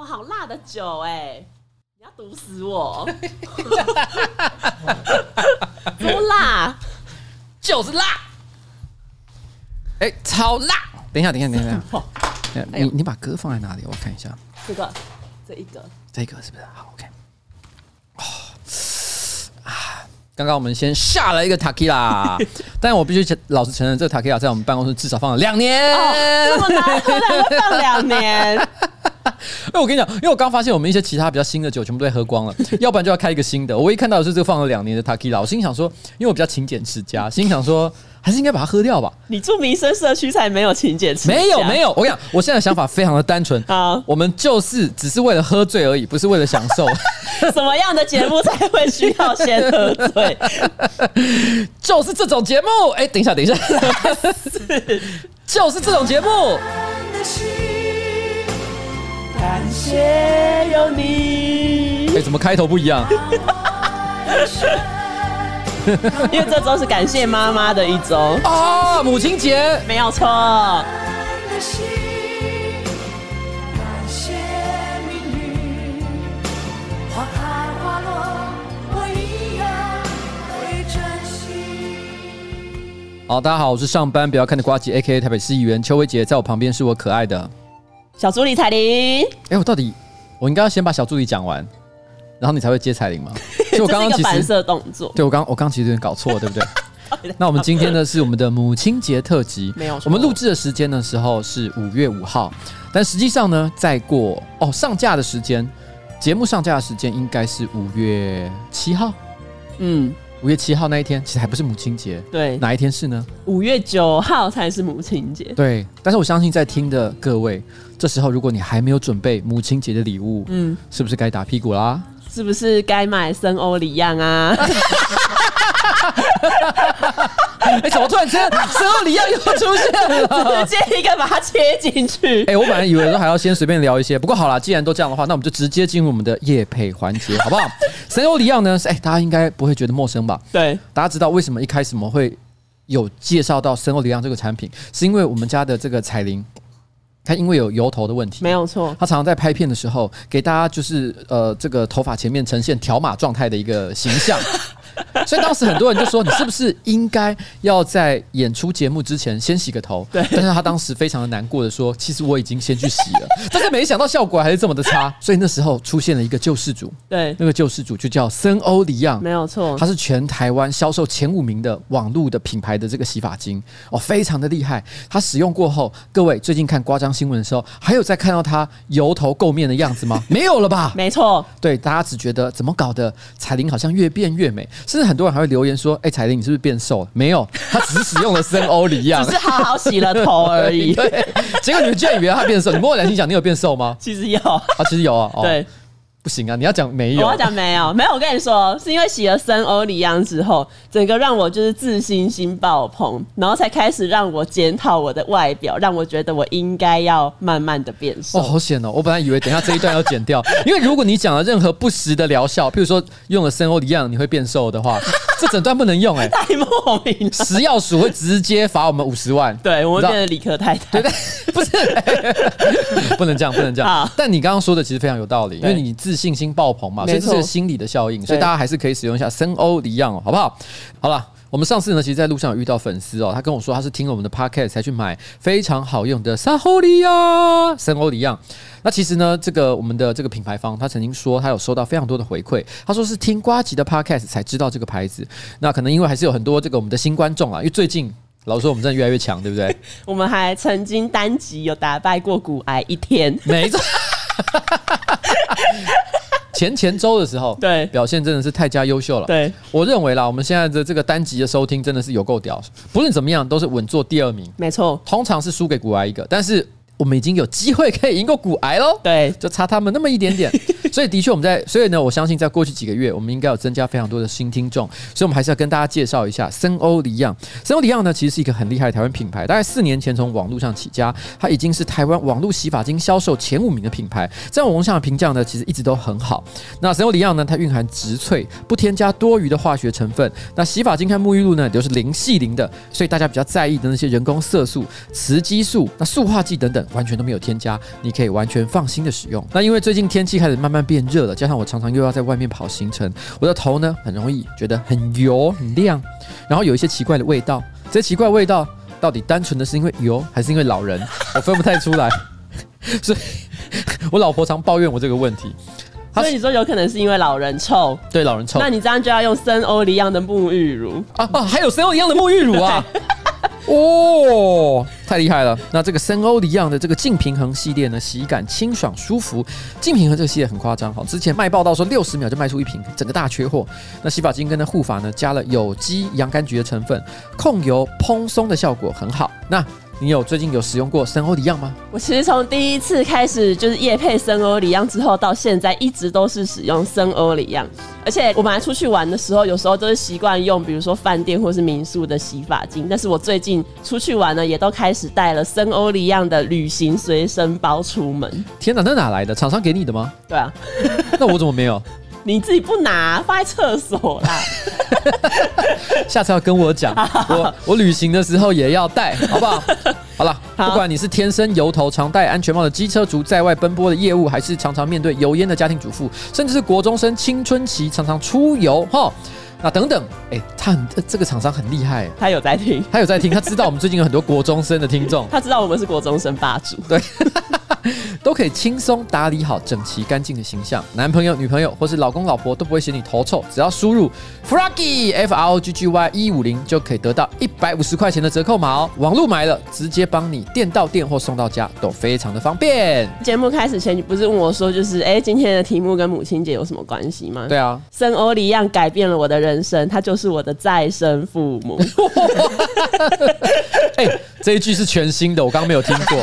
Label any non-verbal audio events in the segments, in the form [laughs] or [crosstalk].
哦，好辣的酒哎！你要毒死我！[laughs] 多辣，就是辣！哎、欸，超辣！等一下，等一下，等一下，等一下，你你把歌放在哪里？我看一下。这个，这一个，这个是不是？好，OK。哦，啊，刚刚我们先下了一个 Tequila，[laughs] 但我必须老实承认，这个 Tequila 在我们办公室至少放了两年。哦，这么难喝，能放两年？[laughs] 哎，我跟你讲，因为我刚发现我们一些其他比较新的酒全部都被喝光了，[laughs] 要不然就要开一个新的。我一看到的是这个放了两年的 Takila，我心想说，因为我比较勤俭持家，心想说还是应该把它喝掉吧。你住民生社区才没有勤俭持家，没有没有。我跟你讲，我现在的想法非常的单纯啊，我们就是只是为了喝醉而已，不是为了享受。[laughs] 什么样的节目才会需要先喝醉？[laughs] 就是这种节目。哎，等一下，等一下，是就是这种节目。感谢有你。哎，怎么开头不一样？[laughs] 因为这周是感谢妈妈的一周啊，母亲节没有错。好，大家好，我是上班不要看的瓜吉，A K A 台北市议员邱威杰，在我旁边是我可爱的。小助理彩铃，哎，我到底我应该要先把小助理讲完，然后你才会接彩铃吗？[laughs] 所以我刚刚其实反射动作，对我刚我刚其实有点搞错，对不对？[laughs] 那我们今天呢是我们的母亲节特辑，没有。我们录制的时间的时候是五月五号，但实际上呢，再过哦上架的时间，节目上架的时间应该是五月七号，嗯。五月七号那一天，其实还不是母亲节。对，哪一天是呢？五月九号才是母亲节。对，但是我相信在听的各位，这时候如果你还没有准备母亲节的礼物，嗯，是不是该打屁股啦？是不是该买森欧里样啊？[laughs] [laughs] 哎、欸，怎么突然间森欧里漾又出现了？直接一个把它切进去。哎、欸，我本来以为说还要先随便聊一些，不过好了，既然都这样的话，那我们就直接进入我们的夜配环节，好不好？[laughs] 森欧里漾呢？哎、欸，大家应该不会觉得陌生吧？对，大家知道为什么一开始我们会有介绍到森欧里漾这个产品，是因为我们家的这个彩铃。他因为有油头的问题，没有错。他常常在拍片的时候，给大家就是呃，这个头发前面呈现条码状态的一个形象。[laughs] [laughs] 所以当时很多人就说：“你是不是应该要在演出节目之前先洗个头？” [laughs] 对。但是他当时非常的难过的说：“其实我已经先去洗了，[laughs] 但是没想到效果还是这么的差。”所以那时候出现了一个救世主，对，那个救世主就叫森欧里漾，没有错。他是全台湾销售前五名的网络的品牌的这个洗发精哦，非常的厉害。他使用过后，各位最近看夸张新闻的时候，还有在看到他油头垢面的样子吗？没有了吧？没错。对，大家只觉得怎么搞的？彩铃好像越变越美，甚至很多人还会留言说：“哎、欸，彩铃，你是不是变瘦了？”没有，他只是使用了生欧里亚，[laughs] 只是好好洗了头而已。[laughs] 对，结果你们居然以为他变瘦？你摸我良心讲，你有变瘦吗？[laughs] 其实有啊，其实有啊。哦、对。不行啊！你要讲没有，我要讲没有，没有。我跟你说，是因为洗了森欧里央之后，整个让我就是自信心爆棚，然后才开始让我检讨我的外表，让我觉得我应该要慢慢的变瘦。哦，好险哦！我本来以为等一下这一段要剪掉，因为如果你讲了任何不实的疗效，譬如说用了森欧里央你会变瘦的话，这整段不能用哎、欸，[laughs] 太莫名了。食药署会直接罚我们五十万，对我们变成理科太太，对对，[laughs] 不是，[laughs] 不能这样，不能这样。但你刚刚说的其实非常有道理，因为你自信心爆棚嘛。所以这是心理的效应，所以大家还是可以使用一下森欧里漾哦，好不好？好了，我们上次呢，其实在路上有遇到粉丝哦，他跟我说他是听了我们的 podcast 才去买非常好用的沙欧里亚，森欧里漾。那其实呢，这个我们的这个品牌方，他曾经说他有收到非常多的回馈，他说是听瓜吉的 podcast 才知道这个牌子。那可能因为还是有很多这个我们的新观众啊，因为最近老实说我们真的越来越强，对不对？[laughs] 我们还曾经单集有打败过骨癌一天，[laughs] 没错。前前周的时候，对表现真的是太加优秀了。对，我认为啦，我们现在的这个单集的收听真的是有够屌，不论怎么样都是稳坐第二名。没错，通常是输给骨癌一个，但是我们已经有机会可以赢过骨癌喽。对，就差他们那么一点点。所以的确我们在，所以呢，我相信在过去几个月，我们应该有增加非常多的新听众，所以我们还是要跟大家介绍一下森欧里漾。森欧里漾呢，其实是一个很厉害的台湾品牌，大概四年前从网络上起家，它已经是台湾网络洗发精销售前五名的品牌，在网络上的评价呢，其实一直都很好。那森欧里漾呢，它蕴含植萃，不添加多余的化学成分，那洗发精和沐浴露呢，都是零系零的，所以大家比较在意的那些人工色素、雌激素、那塑化剂等等，完全都没有添加，你可以完全放心的使用。那因为最近天气开始慢慢变热了，加上我常常又要在外面跑行程，我的头呢很容易觉得很油、很亮，然后有一些奇怪的味道。这些奇怪味道到底单纯的是因为油，还是因为老人？我分不太出来。[laughs] 所以 [laughs] 我老婆常抱怨我这个问题。所以你说有可能是因为老人臭？对，老人臭。那你这样就要用森欧一样的沐浴乳啊啊！还有森欧一样的沐浴乳啊！[laughs] 哦，太厉害了！那这个森欧迪样的这个净平衡系列呢，洗感清爽舒服。净平衡这个系列很夸张哈，之前卖报道说六十秒就卖出一瓶，整个大缺货。那洗发精跟护发呢，加了有机洋甘菊的成分，控油蓬松的效果很好。那你有最近有使用过森欧里漾吗？我其实从第一次开始就是夜配森欧里漾之后，到现在一直都是使用森欧里漾。而且我本来出去玩的时候，有时候都是习惯用，比如说饭店或是民宿的洗发精。但是我最近出去玩呢，也都开始带了森欧里漾的旅行随身包出门。天哪，那哪来的？厂商给你的吗？对啊，[laughs] 那我怎么没有？你自己不拿，放在厕所啦。[laughs] 下次要跟我讲，[laughs] 我我旅行的时候也要带，好不好？好了，[laughs] 不管你是天生油头、常戴安全帽的机车族，在外奔波的业务，还是常常面对油烟的家庭主妇，甚至是国中生青春期常常出游，哈，那等等，哎、欸，他很这个厂商很厉害，他有在听，他有在听，他知道我们最近有很多国中生的听众，他知道我们是国中生霸主，对。都可以轻松打理好整齐干净的形象，男朋友、女朋友或是老公、老婆都不会嫌你头臭。只要输入 Froggy F R O G G Y 一五零就可以得到一百五十块钱的折扣码哦。网络买了，直接帮你店到店或送到家，都非常的方便。节目开始前，你不是问我说，就是哎，今天的题目跟母亲节有什么关系吗？对啊，森欧里样改变了我的人生，他就是我的再生父母。哎，这一句是全新的，我刚刚没有听过。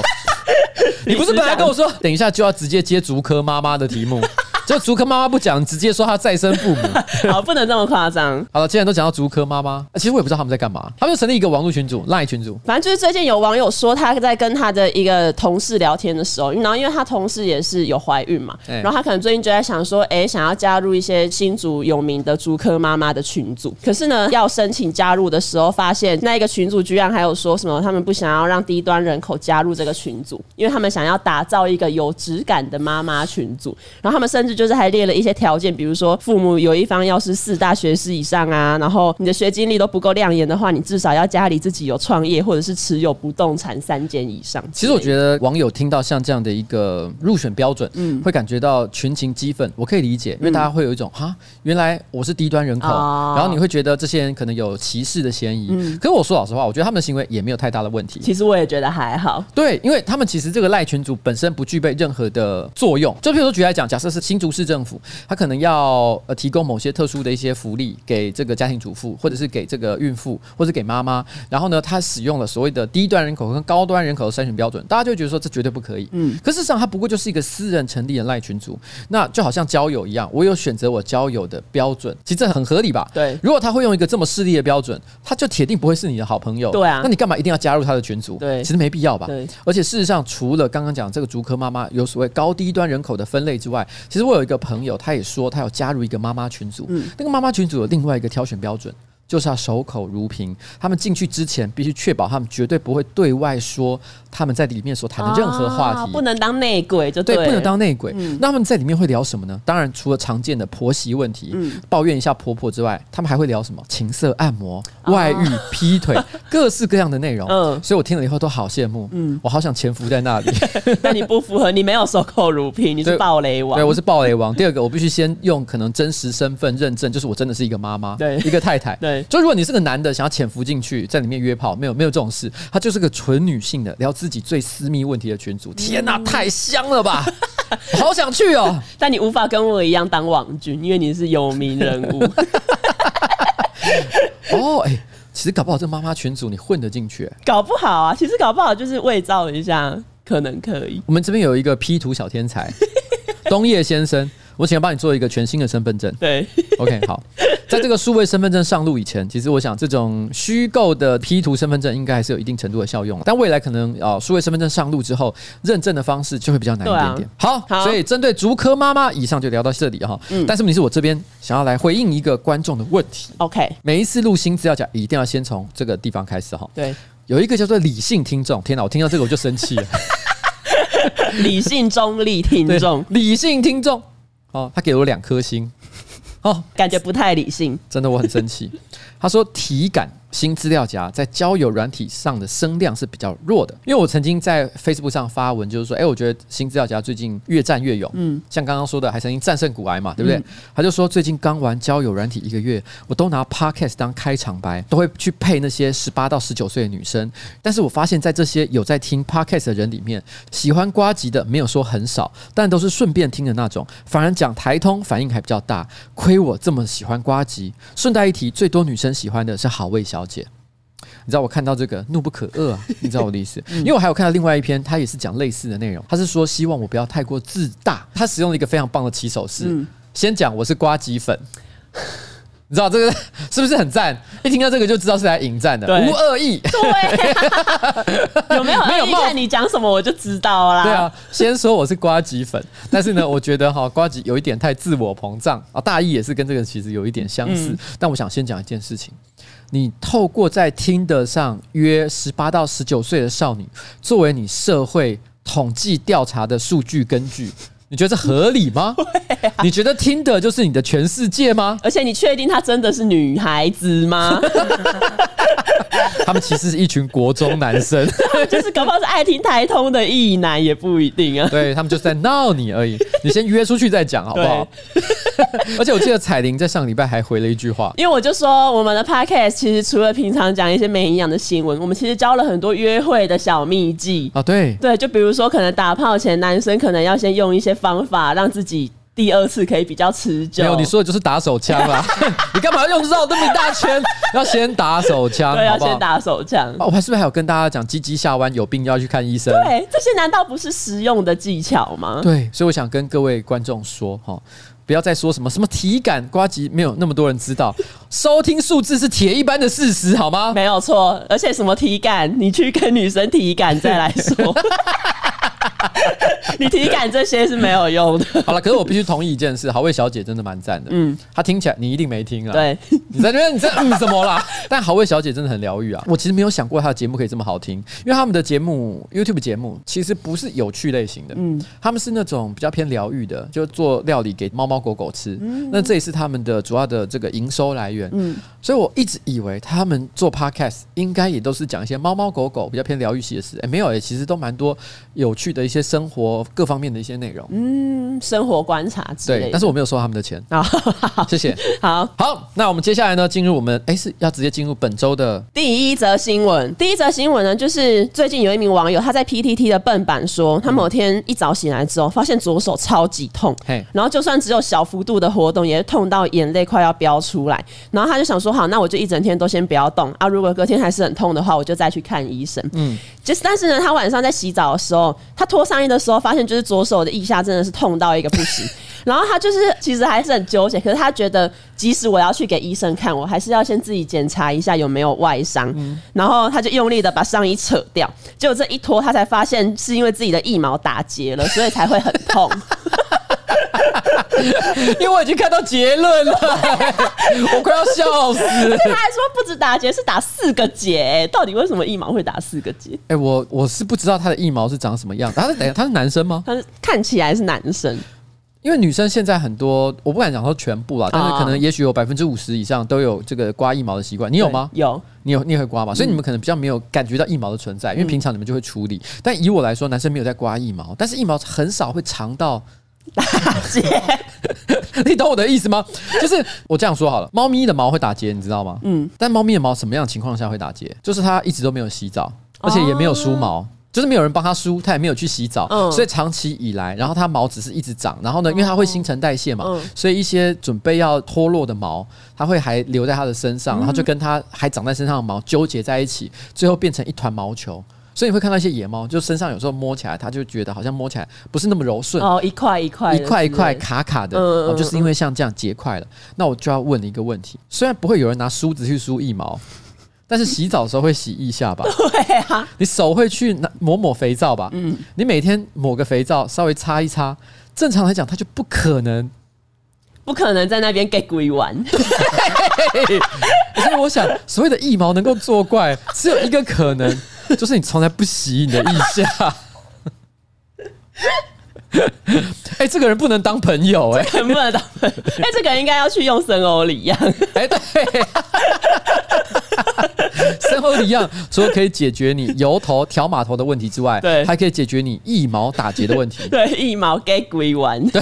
你不是本来跟我说，等一下就要直接接足科妈妈的题目？就竹科妈妈不讲，直接说她再生父母，[laughs] 好，不能这么夸张。好了，既然都讲到竹科妈妈，其实我也不知道他们在干嘛。他们就成立一个网络群组，LINE 群组。反正就是最近有网友说，他在跟他的一个同事聊天的时候，然后因为他同事也是有怀孕嘛，然后他可能最近就在想说，哎，想要加入一些新竹有名的竹科妈妈的群组。可是呢，要申请加入的时候，发现那一个群组居然还有说什么，他们不想要让低端人口加入这个群组，因为他们想要打造一个有质感的妈妈群组。然后他们甚至就是还列了一些。条件，比如说父母有一方要是四大学士以上啊，然后你的学经历都不够亮眼的话，你至少要家里自己有创业或者是持有不动产三间以上。其实我觉得网友听到像这样的一个入选标准，嗯，会感觉到群情激愤，我可以理解，因为大家会有一种哈，原来我是低端人口，然后你会觉得这些人可能有歧视的嫌疑。嗯，可是我说老实话，我觉得他们的行为也没有太大的问题。其实我也觉得还好。对，因为他们其实这个赖群主本身不具备任何的作用。就譬如说举例来讲，假设是新竹市政府。他可能要呃提供某些特殊的一些福利给这个家庭主妇，或者是给这个孕妇，或者给妈妈。然后呢，他使用了所谓的低端人口跟高端人口的筛选标准，大家就觉得说这绝对不可以。嗯，可事实上，它不过就是一个私人成立的赖群组，那就好像交友一样，我有选择我交友的标准，其实这很合理吧？对。如果他会用一个这么势利的标准，他就铁定不会是你的好朋友。对啊。那你干嘛一定要加入他的群组？对，其实没必要吧？对。而且事实上，除了刚刚讲这个竹科妈妈有所谓高低端人口的分类之外，其实我有一个朋友，他也说。他要加入一个妈妈群组，嗯，那个妈妈群组有另外一个挑选标准。就是要守口如瓶，他们进去之前必须确保他们绝对不会对外说他们在里面所谈的任何话题，啊、不能当内鬼就对，对，不能当内鬼。嗯、那他们在里面会聊什么呢？当然，除了常见的婆媳问题，嗯、抱怨一下婆婆之外，他们还会聊什么？情色按摩、外遇、劈腿，[laughs] 各式各样的内容。嗯，所以我听了以后都好羡慕，嗯，我好想潜伏在那里。[laughs] 但你不符合，你没有守口如瓶，你是暴雷王。对，我是暴雷王。第二个，我必须先用可能真实身份认证，就是我真的是一个妈妈，对，一个太太，对。就如果你是个男的，想要潜伏进去，在里面约炮，没有没有这种事，他就是个纯女性的聊自己最私密问题的群组。天哪，太香了吧！[laughs] 好想去哦，但你无法跟我一样当网军，因为你是有名人物。[laughs] 哦，哎，其实搞不好这妈妈群组你混得进去，搞不好啊，其实搞不好就是伪造一下，可能可以。我们这边有一个 P 图小天才，[laughs] 东叶先生。我请他帮你做一个全新的身份证。对，[laughs] OK，好，在这个数位身份证上路以前，其实我想这种虚构的 P 图身份证应该还是有一定程度的效用。但未来可能啊，数位身份证上路之后，认证的方式就会比较难一点点。好，好，所以针对竹科妈妈，以上就聊到这里哈。嗯，但是问题是我这边想要来回应一个观众的问题。OK，每一次录新资料夹一定要先从这个地方开始哈。对，有一个叫做理性听众，天哪，我听到这个我就生气了。[laughs] 理性中立听众，理性听众，哦，他给了我两颗星，哦，感觉不太理性，真的我很生气。他说体感。新资料夹在交友软体上的声量是比较弱的，因为我曾经在 Facebook 上发文，就是说，哎，我觉得新资料夹最近越战越勇，嗯，像刚刚说的，还曾经战胜骨癌嘛，对不对？他就说最近刚玩交友软体一个月，我都拿 Podcast 当开场白，都会去配那些十八到十九岁的女生，但是我发现，在这些有在听 Podcast 的人里面，喜欢瓜吉的没有说很少，但都是顺便听的那种，反而讲台通反应还比较大，亏我这么喜欢瓜吉。顺带一提，最多女生喜欢的是好味小姐。你知道我看到这个怒不可遏啊！[laughs] 你知道我的意思？因为我还有看到另外一篇，他也是讲类似的内容。他是说希望我不要太过自大。他使用了一个非常棒的起手式，先讲我是瓜吉粉。你知道这个 [laughs] 是不是很赞？一听到这个就知道是来引战的，无恶意。对，[laughs] 有没有没有？看你讲什么我就知道啦。对啊，先说我是瓜吉粉，但是呢，我觉得哈瓜吉有一点太自我膨胀啊，大意也是跟这个其实有一点相似。但我想先讲一件事情。你透过在听的上约十八到十九岁的少女，作为你社会统计调查的数据根据，你觉得这合理吗？[laughs] 你觉得 Tinder 就是你的全世界吗？而且你确定她真的是女孩子吗？[laughs] 他们其实是一群国中男生，[laughs] 就是搞不好是爱听台通的异男也不一定啊。对，他们就是在闹你而已，你先约出去再讲好不好？而且我记得彩玲在上礼拜还回了一句话，因为我就说我们的 podcast 其实除了平常讲一些没营养的新闻，我们其实教了很多约会的小秘技啊。对对，就比如说可能打炮前男生可能要先用一些方法让自己。第二次可以比较持久。没有，你说的就是打手枪啦。[laughs] 你干嘛要用绕这么一大圈？要先打手枪，对，要先打手枪。我还是不是还有跟大家讲，鸡鸡下弯有病要去看医生？对，这些难道不是实用的技巧吗？对，所以我想跟各位观众说哈，不要再说什么什么体感呱吉，没有那么多人知道，收听数字是铁一般的事实，好吗？没有错，而且什么体感，你去跟女生体感再来说。[laughs] [laughs] [laughs] 你体感这些是没有用的。好了，可是我必须同意一件事，好味小姐真的蛮赞的。嗯，她听起来你一定没听啊。对，你在那边你在嗯什么啦？[laughs] 但好味小姐真的很疗愈啊！我其实没有想过她的节目可以这么好听，因为他们的节目 YouTube 节目其实不是有趣类型的，嗯，他们是那种比较偏疗愈的，就做料理给猫猫狗狗吃。嗯，那这也是他们的主要的这个营收来源。嗯，所以我一直以为他们做 Podcast 应该也都是讲一些猫猫狗狗比较偏疗愈系的事。哎，没有哎，其实都蛮多有趣的一些生活各方面的一些内容，嗯，生活观察之类的。对，但是我没有收他们的钱啊，[laughs] 谢谢。[laughs] 好好，那我们接下来呢，进入我们哎，是要直接进入本周的第一则新闻。第一则新闻呢，就是最近有一名网友他在 PTT 的笨版说，他某天一早醒来之后，发现左手超级痛，嘿，然后就算只有小幅度的活动，也是痛到眼泪快要飙出来。然后他就想说，好，那我就一整天都先不要动啊，如果隔天还是很痛的话，我就再去看医生。嗯，就是但是呢，他晚上在洗澡的时候，他脱上衣的时候，发现就是左手的腋下真的是痛到一个不行，[laughs] 然后他就是其实还是很纠结，可是他觉得即使我要去给医生看，我还是要先自己检查一下有没有外伤，然后他就用力的把上衣扯掉，结果这一脱，他才发现是因为自己的腋毛打结了，所以才会很痛。[laughs] [laughs] 因为我已经看到结论了，[laughs] 我快要笑死。他还说不止打结，是打四个结。到底为什么一毛会打四个结？哎、欸，我我是不知道他的一毛是长什么样。他是等下他是男生吗？他是看起来是男生，因为女生现在很多，我不敢讲说全部啦，但是可能也许有百分之五十以上都有这个刮腋毛的习惯。你有吗？有，你有，你也会刮吗？所以你们可能比较没有感觉到腋毛的存在，因为平常你们就会处理。但以我来说，男生没有在刮腋毛，但是腋毛很少会长到。打结，[laughs] 你懂我的意思吗？就是我这样说好了，猫咪的毛会打结，你知道吗？嗯。但猫咪的毛什么样的情况下会打结？就是它一直都没有洗澡，而且也没有梳毛，就是没有人帮它梳，它也没有去洗澡，所以长期以来，然后它毛只是一直长，然后呢，因为它会新陈代谢嘛，所以一些准备要脱落的毛，它会还留在它的身上，然后就跟它还长在身上的毛纠结在一起，最后变成一团毛球。所以你会看到一些野猫，就身上有时候摸起来，它就觉得好像摸起来不是那么柔顺哦，一块一块，一块一块卡卡的，哦，就是因为像这样结块了。那我就要问你一个问题：虽然不会有人拿梳子去梳腋毛，但是洗澡的时候会洗一下吧？[laughs] 对啊，你手会去拿抹抹肥皂吧？嗯，你每天抹个肥皂，稍微擦一擦，正常来讲，它就不可能。不可能在那边给鬼玩，[laughs] 所以我想，所谓的腋毛能够作怪，只有一个可能，[laughs] 就是你从来不洗你的腋下。[laughs] 哎、欸，这个人不能当朋友、欸，哎，不能当朋友。哎、欸，这个人应该要去用森欧礼样。哎、欸，对。森欧礼样除了可以解决你油头条码头的问题之外，对，还可以解决你一毛打结的问题。[laughs] 对，一毛给鬼玩。[laughs] 对，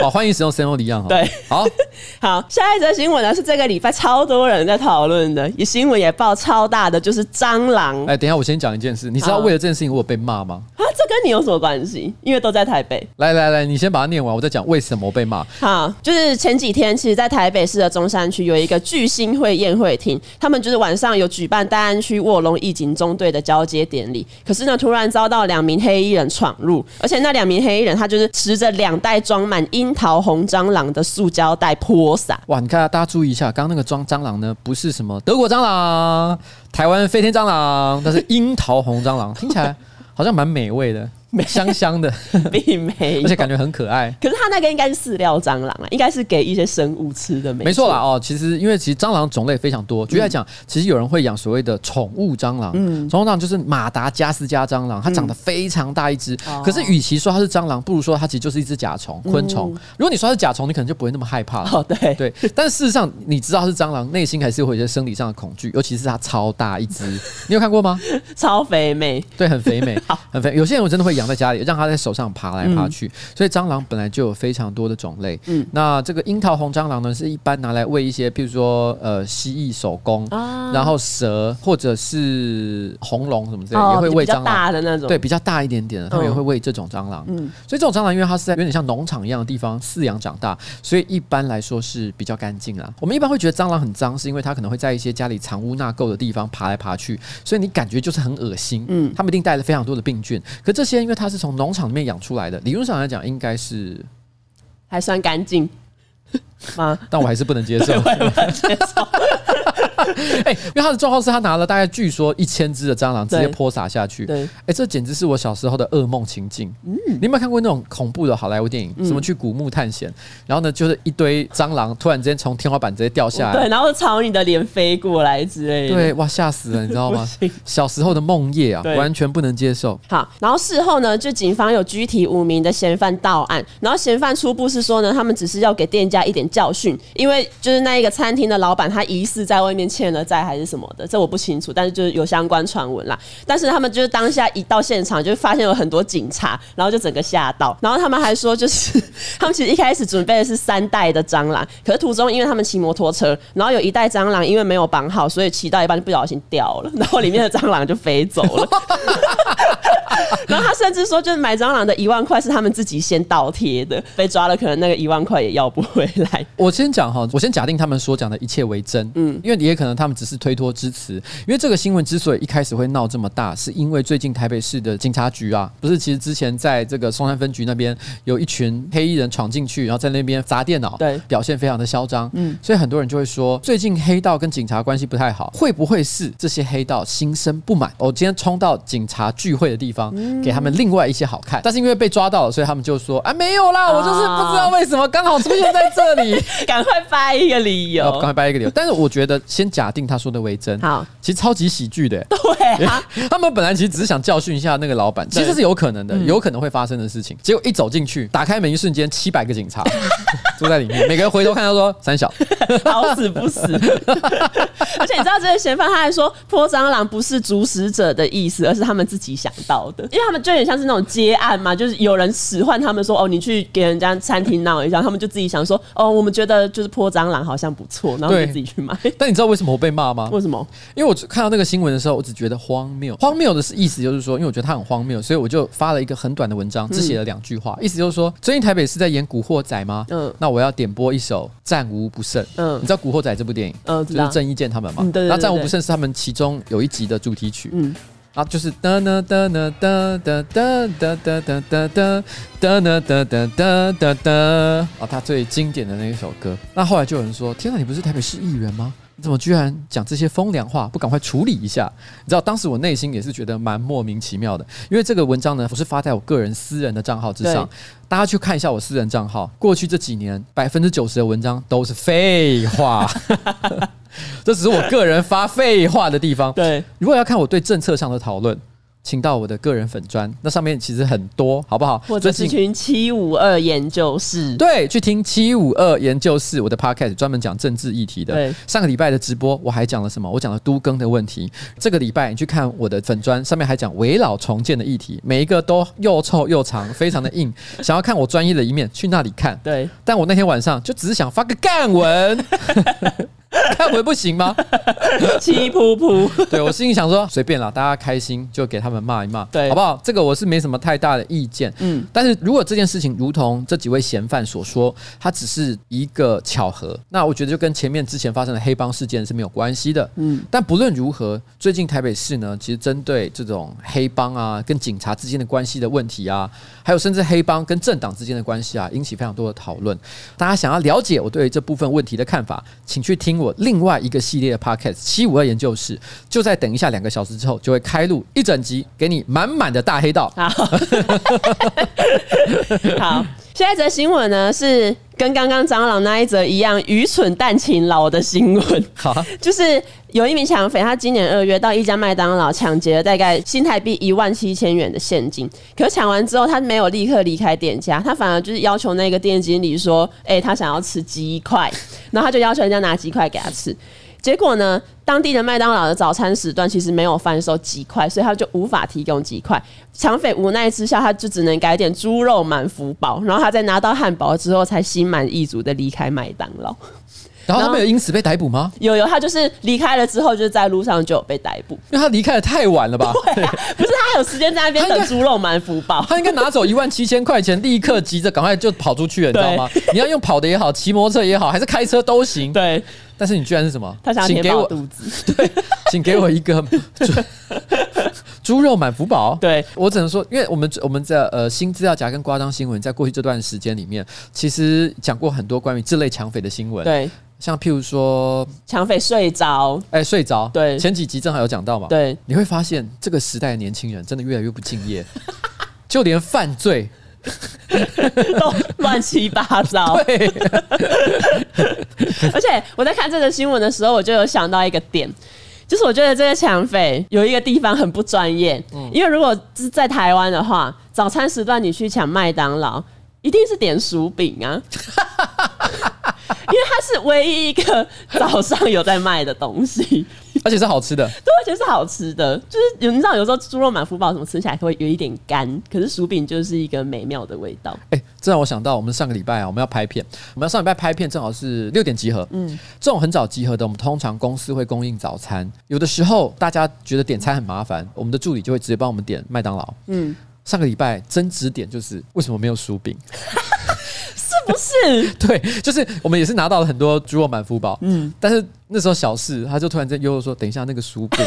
好，欢迎使用森欧礼样。对，好，[laughs] 好，下一则新闻呢是这个礼拜超多人在讨论的，也新闻也报超大的，就是蟑螂。哎、欸，等一下我先讲一件事，你知道为了这件事情我有被骂吗？啊，这跟你有什么关系？因为都在台北。来来来，你先把它念完，我再讲为什么被骂。好，就是前几天，其实，在台北市的中山区有一个巨星会宴会厅，他们就是晚上有举办大安区卧龙义警中队的交接典礼。可是呢，突然遭到两名黑衣人闯入，而且那两名黑衣人他就是持着两袋装满樱桃红蟑螂的塑胶袋泼洒。哇，你看大家注意一下，刚刚那个装蟑螂呢，不是什么德国蟑螂、台湾飞天蟑螂，但是樱桃红蟑螂，听起来好像蛮美味的。[laughs] 香香的，[laughs] 并没有，而且感觉很可爱。可是它那个应该是饲料蟑螂啊，应该是给一些生物吃的。没错啦哦，其实因为其实蟑螂种类非常多，举例来讲，其实有人会养所谓的宠物蟑螂。嗯，宠物蟑螂就是马达加斯加蟑螂，它长得非常大一只。可是与其说它是蟑螂，不如说它其实就是一只甲虫、昆虫。如果你说它是甲虫，你可能就不会那么害怕了。哦，对对。但是事实上，你知道它是蟑螂，内心还是会有一些生理上的恐惧，尤其是它超大一只。[laughs] 你有看过吗？超肥美，对，很肥美，很肥。有些人我真的会养在家里，让它在。手上爬来爬去，所以蟑螂本来就有非常多的种类。嗯，那这个樱桃红蟑螂呢，是一般拿来喂一些，譬如说呃蜥蜴、守宫，然后蛇或者是红龙什么之类的，也会喂蟑螂。大的那种，对，比较大一点点的，他们也会喂这种蟑螂。嗯，所以这种蟑螂因为它是在有点像农场一样的地方饲养长大，所以一般来说是比较干净啦。我们一般会觉得蟑螂很脏，是因为它可能会在一些家里藏污纳垢的地方爬来爬去，所以你感觉就是很恶心。嗯，他们一定带了非常多的病菌。可这些因为它是从农场里面养出来的，理论上来讲应该是还算干净吗？[laughs] 但我还是不能接受。[laughs] 哎、欸，因为他的状况是他拿了大概据说一千只的蟑螂直接泼洒下去。对，哎、欸，这简直是我小时候的噩梦情境。嗯，你有没有看过那种恐怖的好莱坞电影？嗯、什么去古墓探险，然后呢，就是一堆蟑螂突然之间从天花板直接掉下来，对，然后朝你的脸飞过来之类的。对，哇，吓死了，你知道吗？小时候的梦夜啊，完全不能接受。好，然后事后呢，就警方有拘提五名的嫌犯到案，然后嫌犯初步是说呢，他们只是要给店家一点教训，因为就是那一个餐厅的老板他疑似在外面欠了债还是什么的，这我不清楚，但是就是有相关传闻啦。但是他们就是当下一到现场，就发现有很多警察，然后就整个吓到。然后他们还说，就是 [laughs] 他们其实一开始准备的是三袋的蟑螂，可是途中因为他们骑摩托车，然后有一袋蟑螂因为没有绑好，所以骑到一半就不小心掉了，然后里面的蟑螂就飞走了。[laughs] [laughs] 然后他甚至说，就是买蟑螂的一万块是他们自己先倒贴的，被抓了可能那个一万块也要不回来。我先讲哈，我先假定他们所讲的一切为真，嗯，因为也可能他们只是推脱之词。因为这个新闻之所以一开始会闹这么大，是因为最近台北市的警察局啊，不是其实之前在这个松山分局那边有一群黑衣人闯进去，然后在那边砸电脑，对，表现非常的嚣张，嗯，所以很多人就会说，最近黑道跟警察关系不太好，会不会是这些黑道心生不满？我今天冲到警察聚会的地方。给他们另外一些好看，但是因为被抓到了，所以他们就说啊，没有啦，我就是不知道为什么刚好出现在这里，[laughs] 赶快掰一个理由，赶快掰一个理由。但是我觉得先假定他说的为真，好，其实超级喜剧的，对啊，[laughs] 他们本来其实只是想教训一下那个老板，其实是有可能的，有可能会发生的事情。结果一走进去，打开门一瞬间，七百个警察 [laughs] 坐在里面，每个人回头看他说三小，[laughs] 好死不死。[laughs] 而且你知道这些嫌犯他还说泼蟑螂不是主使者的意思，而是他们自己想到的，因为他们就有点像是那种接案嘛，就是有人使唤他们说：“哦，你去给人家餐厅闹一下。”他们就自己想说：“哦，我们觉得就是泼蟑螂好像不错，然后就自己去买。”但你知道为什么我被骂吗？为什么？因为我看到那个新闻的时候，我只觉得荒谬。荒谬的是意思就是说，因为我觉得它很荒谬，所以我就发了一个很短的文章，只写了两句话，嗯、意思就是说，最近台北是在演《古惑仔》吗？嗯，那我要点播一首《战无不胜》。嗯，你知道《古惑仔》这部电影？嗯，就是郑伊健他们嘛。嗯，对，对，对，对。然后《战无不胜》是他们其中有一集的主题曲。嗯。啊就是哒哒哒哒哒哒哒哒哒哒哒哒哒哒哒哒哒哒，啊，他最经典的那一首歌。那后来就有人说：“天哪，你不是台北市议员吗？你怎么居然讲这些风凉话？不赶快处理一下？”你知道，当时我内心也是觉得蛮莫名其妙的，因为这个文章呢，我是发在我个人私人的账号之上。大家去看一下我私人账号，过去这几年百分之九十的文章都是废话。[laughs] 这只是我个人发废话的地方。对，如果要看我对政策上的讨论，请到我的个人粉砖，那上面其实很多，好不好？或者是群七五二研究室，对，去听七五二研究室，我的 podcast 专门讲政治议题的。对，上个礼拜的直播我还讲了什么？我讲了都更的问题。这个礼拜你去看我的粉砖，上面还讲围老重建的议题，每一个都又臭又长，非常的硬。[laughs] 想要看我专业的一面，去那里看。对，但我那天晚上就只是想发个干文。[laughs] [laughs] 看回不行吗？[laughs] 气噗噗。对，我心里想说，随便啦，大家开心就给他们骂一骂，对，好不好？这个我是没什么太大的意见。嗯，但是如果这件事情如同这几位嫌犯所说，它只是一个巧合，那我觉得就跟前面之前发生的黑帮事件是没有关系的。嗯，但不论如何，最近台北市呢，其实针对这种黑帮啊，跟警察之间的关系的问题啊，还有甚至黑帮跟政党之间的关系啊，引起非常多的讨论。大家想要了解我对这部分问题的看法，请去听。我另外一个系列的 podcast 七五二研究室，就在等一下两个小时之后就会开录一整集，给你满满的大黑道。好，[laughs] 好，下一则新闻呢是跟刚刚蟑螂那一则一样愚蠢但勤劳的新闻。好，[laughs] 就是有一名抢匪，他今年二月到一家麦当劳抢劫了大概新台币一万七千元的现金，可是抢完之后他没有立刻离开店家，他反而就是要求那个店经理说：“哎，他想要吃鸡块。”然后他就要求人家拿鸡块给他吃，结果呢，当地的麦当劳的早餐时段其实没有贩售鸡块，所以他就无法提供鸡块。抢匪无奈之下，他就只能改点猪肉满福堡。然后他在拿到汉堡之后，才心满意足的离开麦当劳。然后他没有因此被逮捕吗？有有，他就是离开了之后，就是在路上就有被逮捕。因为他离开的太晚了吧？[laughs] 对啊，不是他有时间在那边等猪肉满福堡，[laughs] 他应该拿走一万七千块钱，立刻急着赶快就跑出去了，你知道吗？你要用跑的也好，骑摩托车也好，还是开车都行。对，但是你居然是什么？他想填饱肚子。[laughs] 对，请给我一个 [laughs] 猪 [laughs] 猪肉满福宝。对，我只能说，因为我们我们在呃新资料夹跟夸张新闻，在过去这段时间里面，其实讲过很多关于这类抢匪的新闻。对。像譬如说，抢匪睡着，哎、欸，睡着，对，前几集正好有讲到嘛，对，你会发现这个时代的年轻人真的越来越不敬业，就连犯罪 [laughs] 都乱七八糟，[laughs] 对，[laughs] 而且我在看这个新闻的时候，我就有想到一个点，就是我觉得这个抢匪有一个地方很不专业，嗯，因为如果是在台湾的话，早餐时段你去抢麦当劳，一定是点薯饼啊。因为它是唯一一个早上有在卖的东西，[laughs] 而且是好吃的。对，而且是好吃的。就是你知道，有时候猪肉满福堡什么吃起来会有一点干，可是薯饼就是一个美妙的味道。哎、欸，这让我想到，我们上个礼拜啊，我们要拍片，我们要上礼拜拍片，正好是六点集合。嗯，这种很早集合的，我们通常公司会供应早餐。有的时候大家觉得点餐很麻烦，我们的助理就会直接帮我们点麦当劳。嗯，上个礼拜争执点就是为什么没有薯饼？不是，[laughs] 对，就是我们也是拿到了很多猪肉满福包，嗯，但是那时候小四他就突然间悠悠说：“等一下那个薯饼。[laughs] ”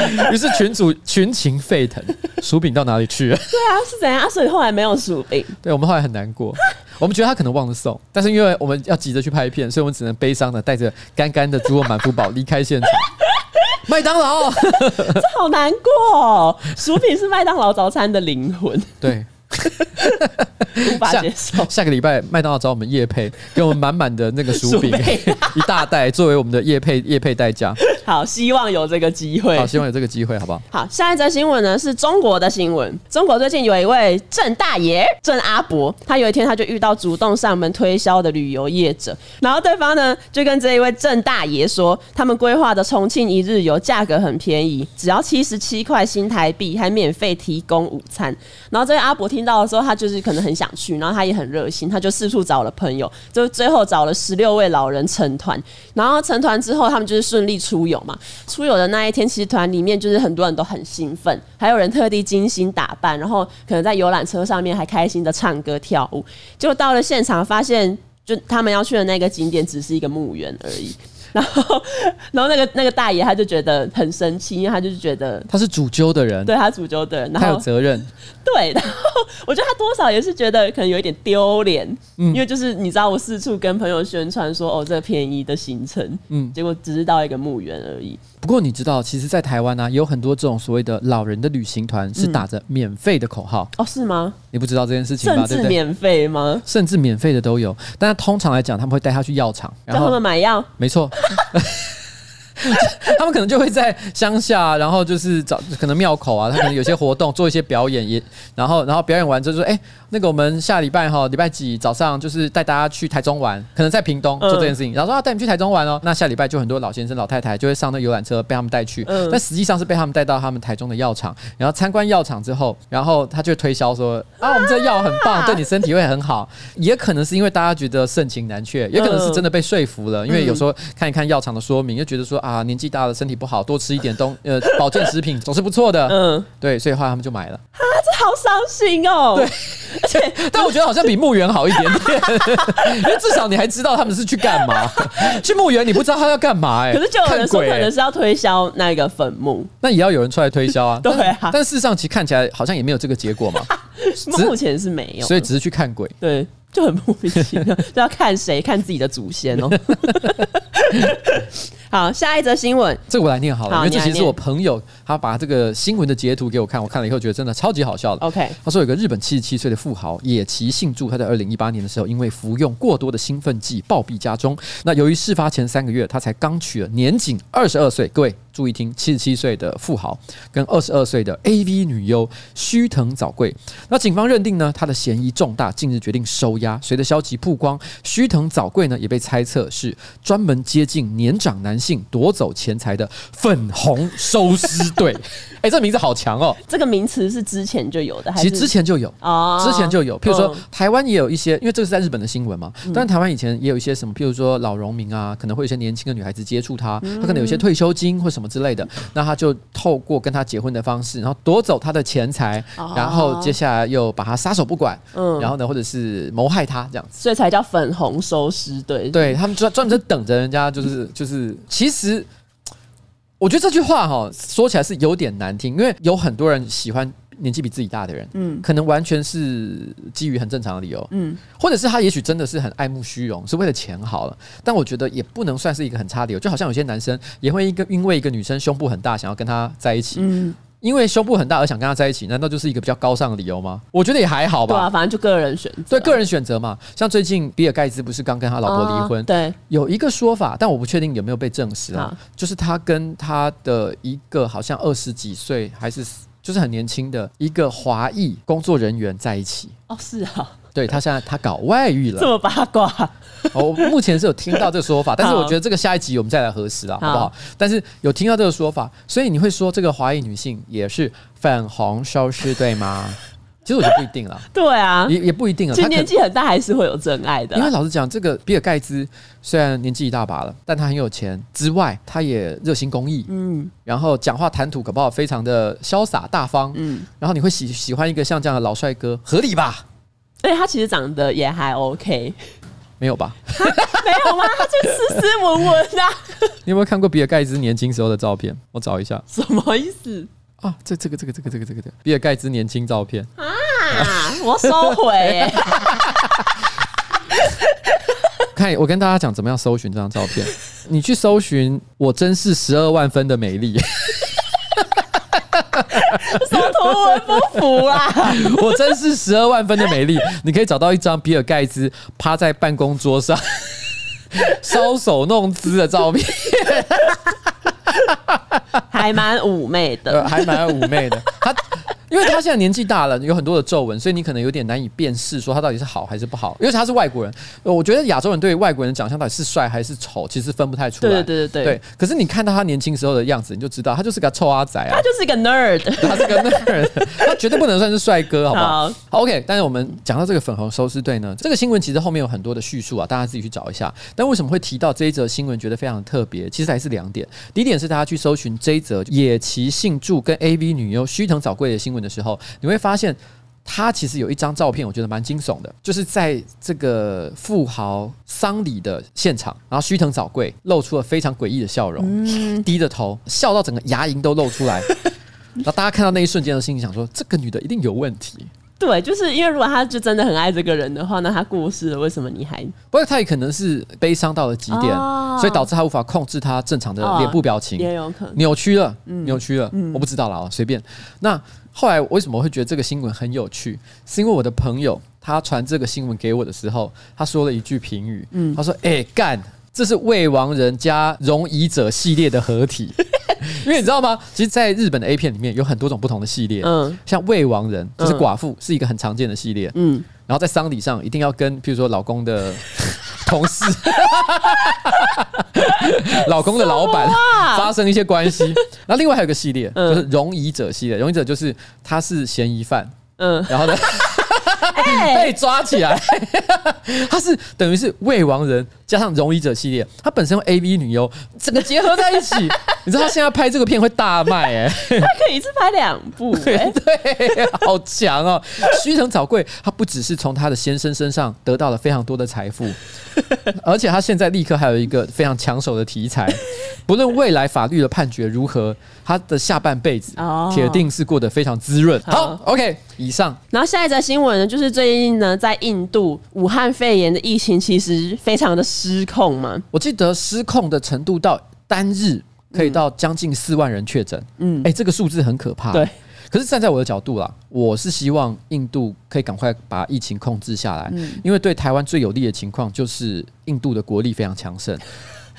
[laughs] 于是群主群情沸腾，[laughs] 薯饼到哪里去了？对啊，是怎样？所以后来没有薯饼。对，我们后来很难过，我们觉得他可能忘了送，但是因为我们要急着去拍片，所以我们只能悲伤的带着干干的猪肉满福宝离开现场。[laughs] 麦当劳，这好难过哦，薯饼是麦当劳早餐的灵魂。对。无法接受。下，下个礼拜麦当劳找我们叶配，给我们满满的那个薯饼一大袋，作为我们的叶配叶配代价。好，希望有这个机会。好，希望有这个机会，好不好？好，下一则新闻呢是中国的新闻。中国最近有一位郑大爷郑阿伯，他有一天他就遇到主动上门推销的旅游业者，然后对方呢就跟这一位郑大爷说，他们规划的重庆一日游价格很便宜，只要七十七块新台币，还免费提供午餐。然后这位阿伯听。到的时候，他就是可能很想去，然后他也很热心，他就四处找了朋友，就最后找了十六位老人成团。然后成团之后，他们就是顺利出游有嘛。出游的那一天，其实团里面就是很多人都很兴奋，还有人特地精心打扮，然后可能在游览车上面还开心的唱歌跳舞。结果到了现场，发现就他们要去的那个景点只是一个墓园而已。然后，然后那个那个大爷他就觉得很生气，因为他就是觉得他是主揪的人，对他主揪的人，然后他有责任。对，然后我觉得他多少也是觉得可能有一点丢脸，嗯，因为就是你知道，我四处跟朋友宣传说哦，这个便宜的行程，嗯，结果只是到一个墓园而已。不过你知道，其实，在台湾呢、啊，有很多这种所谓的老人的旅行团是打着免费的口号、嗯、哦，是吗？你不知道这件事情吧？甚至免费吗？甚至免费的都有，但是通常来讲，他们会带他去药厂，然后他们买药，没错。[laughs] 他们可能就会在乡下，然后就是找可能庙口啊，他可能有些活动，做一些表演，也然后然后表演完之后说，哎、欸，那个我们下礼拜哈礼拜几早上就是带大家去台中玩，可能在屏东做这件事情，然后说要带你们去台中玩哦。那下礼拜就很多老先生老太太就会上那游览车被他们带去，但实际上是被他们带到他们台中的药厂，然后参观药厂之后，然后他就推销说啊，我们这药很棒，对你身体会很好。也可能是因为大家觉得盛情难却，也可能是真的被说服了，因为有时候看一看药厂的说明，就觉得说啊，年纪大了身体不好，多吃一点东呃保健食品总是不错的。嗯，对，所以后来他们就买了。啊，这好伤心哦。对，[laughs] 但我觉得好像比墓园好一点点，[laughs] 因为至少你还知道他们是去干嘛。[laughs] 去墓园你不知道他要干嘛哎。可是就有人说可能是要推销那个坟墓，那也要有人出来推销啊。对啊，但事实上其实看起来好像也没有这个结果嘛。目前是没有，所以只是去看鬼。对。就很莫名其妙，就要看谁看自己的祖先哦。好，下一则新闻，这个我来念好了，好，因为这其实是我朋友他把这个新闻的截图给我看，我看了以后觉得真的超级好笑的。OK，他说有个日本七十七岁的富豪野崎幸助，他在二零一八年的时候因为服用过多的兴奋剂暴毙家中。那由于事发前三个月他才刚娶了年仅二十二岁，各位。注意听，七十七岁的富豪跟二十二岁的 AV 女优须藤早贵，那警方认定呢，他的嫌疑重大，近日决定收押。随着消息曝光，须藤早贵呢也被猜测是专门接近年长男性夺走钱财的粉红收尸队。[laughs] 哎、欸，这名字好强哦！这个名词是之前就有的，还是其实之前就有哦，之前就有。譬如说，台湾也有一些，因为这个是在日本的新闻嘛。但台湾以前也有一些什么，譬如说老农民啊，可能会有一些年轻的女孩子接触他，他可能有些退休金或什么。什么之类的，那他就透过跟他结婚的方式，然后夺走他的钱财，然后接下来又把他撒手不管，嗯，然后呢，或者是谋害他这样子，所以才叫粉红收尸队。对，他们专专门在等着人家，就是就是，其实我觉得这句话哈说起来是有点难听，因为有很多人喜欢。年纪比自己大的人，嗯，可能完全是基于很正常的理由，嗯，或者是他也许真的是很爱慕虚荣，是为了钱好了。但我觉得也不能算是一个很差的理由，就好像有些男生也会一个因为一个女生胸部很大想要跟她在一起，嗯，因为胸部很大而想跟他在一起，难道就是一个比较高尚的理由吗？我觉得也还好吧，对啊，反正就个人选择，对个人选择嘛。像最近比尔盖茨不是刚跟他老婆离婚，对，有一个说法，但我不确定有没有被证实啊，就是他跟他的一个好像二十几岁还是。就是很年轻的一个华裔工作人员在一起哦，是啊，对，他现在他搞外遇了，这么八卦。我目前是有听到这个说法，[laughs] 但是我觉得这个下一集我们再来核实啊，好不好？但是有听到这个说法，所以你会说这个华裔女性也是粉红消失，对吗？其实我觉得不一定了，[laughs] 对啊，也也不一定啊。其实年纪很大还是会有真爱的。因为老实讲，这个比尔盖茨虽然年纪一大把了，但他很有钱之外，他也热心公益，嗯，然后讲话谈吐可不好，非常的潇洒大方，嗯，然后你会喜喜欢一个像这样的老帅哥，合理吧？而且他其实长得也还 OK，没有吧？[laughs] 没有吗？他就斯斯文文的。[laughs] 你有没有看过比尔盖茨年轻时候的照片？我找一下，什么意思？啊，这这个这个这个这个这个这个比尔盖茨年轻照片啊，我收回、欸。[laughs] 看，我跟大家讲怎么样搜寻这张照片。你去搜寻“我真是十二万分的美丽”，[laughs] 什么图文不符啊？[laughs] 我真是十二万分的美丽。你可以找到一张比尔盖茨趴在办公桌上 [laughs] 搔首弄姿的照片。还蛮妩媚的，还蛮妩媚的。他。因为他现在年纪大了，有很多的皱纹，所以你可能有点难以辨识，说他到底是好还是不好。因为他是外国人，我觉得亚洲人对外国人的长相到底是帅还是丑，其实分不太出来。对对对对，对。可是你看到他年轻时候的样子，你就知道他就是个臭阿仔啊，他就是一个 nerd，他是个 nerd，[laughs] 他绝对不能算是帅哥，好不好，好？OK。但是我们讲到这个粉红收尸队呢，这个新闻其实后面有很多的叙述啊，大家自己去找一下。但为什么会提到这一则新闻，觉得非常特别？其实还是两点。第一点是大家去搜寻这一则野崎幸助跟 AV 女优须藤早贵的新闻的时候，你会。发现他其实有一张照片，我觉得蛮惊悚的，就是在这个富豪丧礼的现场，然后须藤早贵露出了非常诡异的笑容，嗯、低着头笑到整个牙龈都露出来，然后大家看到那一瞬间的心里想说，这个女的一定有问题。对，就是因为如果他就真的很爱这个人的话，那他过世了，为什么你还？不过他也可能是悲伤到了极点，哦、所以导致他无法控制他正常的脸部表情，也有可能扭曲了，嗯、扭曲了，嗯、我不知道了啊，随便。那后来为什么会觉得这个新闻很有趣？是因为我的朋友他传这个新闻给我的时候，他说了一句评语，嗯，他说：“哎、欸，干，这是未亡人加容疑者系列的合体。[laughs] ”因为你知道吗？其实，在日本的 A 片里面有很多种不同的系列，嗯，像未亡人就是寡妇，是一个很常见的系列，嗯，然后在丧礼上一定要跟，譬如说老公的同事、[laughs] 老公的老板发生一些关系，然后另外还有个系列就是容疑者系列，容疑者就是他是嫌疑犯，嗯，然后呢？[laughs] [laughs] 被抓起来，他是等于是未亡人加上容疑者系列，他本身用 AV 女优整个结合在一起，[laughs] 你知道他现在拍这个片会大卖哎，他可以一次拍两部，对，[laughs] 对，好强哦！须藤早贵，他不只是从他的先生身上得到了非常多的财富，[laughs] 而且他现在立刻还有一个非常抢手的题材，不论未来法律的判决如何，他的下半辈子铁定是过得非常滋润。好，OK，以上，然后下一则新闻呢，就是最近呢，在印度武汉肺炎的疫情其实非常的失控吗。我记得失控的程度到单日可以到将近四万人确诊。嗯，哎、欸，这个数字很可怕。对，可是站在我的角度啦，我是希望印度可以赶快把疫情控制下来，嗯、因为对台湾最有利的情况就是印度的国力非常强盛。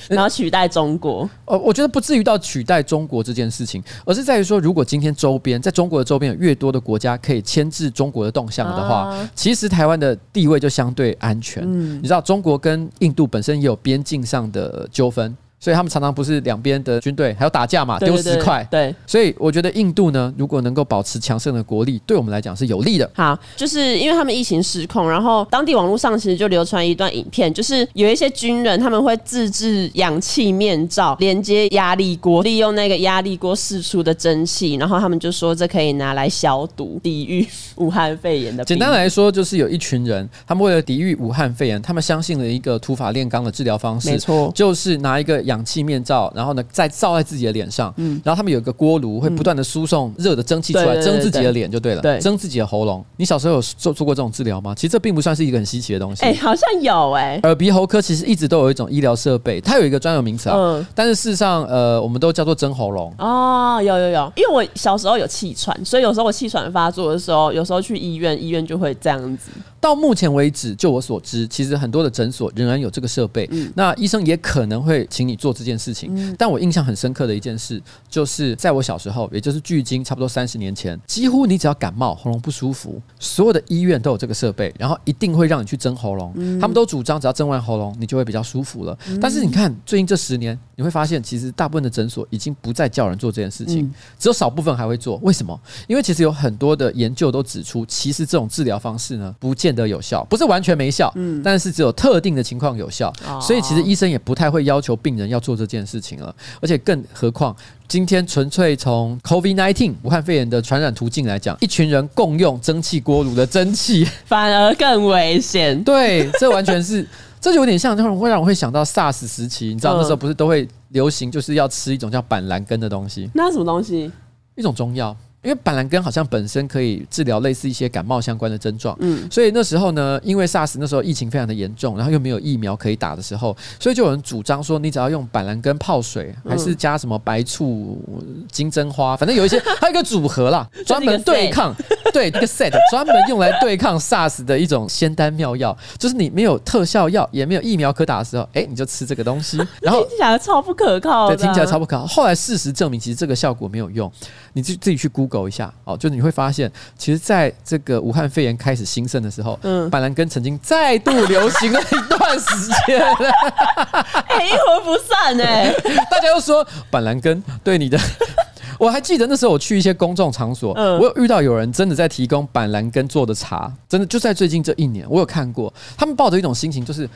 然后取代中国？呃，我觉得不至于到取代中国这件事情，而是在于说，如果今天周边在中国的周边有越多的国家可以牵制中国的动向的话，其实台湾的地位就相对安全。嗯，你知道，中国跟印度本身也有边境上的纠纷。所以他们常常不是两边的军队还要打架嘛，丢石块。对，所以我觉得印度呢，如果能够保持强盛的国力，对我们来讲是有利的。好，就是因为他们疫情失控，然后当地网络上其实就流传一段影片，就是有一些军人他们会自制氧气面罩，连接压力锅，利用那个压力锅释出的蒸汽，然后他们就说这可以拿来消毒，抵御武汉肺炎的。简单来说，就是有一群人，他们为了抵御武汉肺炎，他们相信了一个土法炼钢的治疗方式，没错，就是拿一个氧。氧气面罩，然后呢，再罩在自己的脸上，嗯，然后他们有一个锅炉，会不断的输送热的蒸汽出来，蒸自己的脸就对了，对，蒸自己的喉咙。你小时候有做做过这种治疗吗？其实这并不算是一个很稀奇的东西，哎，好像有哎。耳鼻喉科其实一直都有一种医疗设备，它有一个专有名词啊，嗯，但是事实上，呃，我们都叫做蒸喉咙。哦，有有有，因为我小时候有气喘，所以有时候我气喘发作的时候，有时候去医院，医院就会这样子。到目前为止，就我所知，其实很多的诊所仍然有这个设备。嗯，那医生也可能会请你做这件事情。嗯，但我印象很深刻的一件事，就是在我小时候，也就是距今差不多三十年前，几乎你只要感冒、喉咙不舒服，所有的医院都有这个设备，然后一定会让你去蒸喉咙。嗯，他们都主张只要蒸完喉咙，你就会比较舒服了。嗯，但是你看，最近这十年，你会发现，其实大部分的诊所已经不再叫人做这件事情，只有少部分还会做。为什么？因为其实有很多的研究都指出，其实这种治疗方式呢，不见得有效，不是完全没效，嗯，但是只有特定的情况有效，所以其实医生也不太会要求病人要做这件事情了，而且更何况今天纯粹从 COVID-19 武汉肺炎的传染途径来讲，一群人共用蒸汽锅炉的蒸汽，[laughs] 反而更危险。[laughs] 对，这完全是，这就有点像，会让我会想到 SARS 时期，你知道那时候不是都会流行，就是要吃一种叫板蓝根的东西，那什么东西？一种中药。因为板蓝根好像本身可以治疗类似一些感冒相关的症状，嗯，所以那时候呢，因为 SARS 那时候疫情非常的严重，然后又没有疫苗可以打的时候，所以就有人主张说，你只要用板蓝根泡水，还是加什么白醋、金针花，反正有一些，还有一个组合啦，[laughs] 专门对抗，对，一个 set 专门用来对抗 SARS 的一种仙丹妙药，就是你没有特效药，也没有疫苗可打的时候，哎，你就吃这个东西，[laughs] 然后听起来超不可靠，对，听起来超不可靠。后来事实证明，其实这个效果没有用，你自自己去 Google。走一下哦，就是你会发现，其实在这个武汉肺炎开始兴盛的时候，嗯，板蓝根曾经再度流行了一段时间，[laughs] 哎，一魂不散哎，[laughs] 大家又说板蓝根对你的，[laughs] 我还记得那时候我去一些公众场所，嗯，我有遇到有人真的在提供板蓝根做的茶，真的就在最近这一年，我有看过，他们抱着一种心情就是。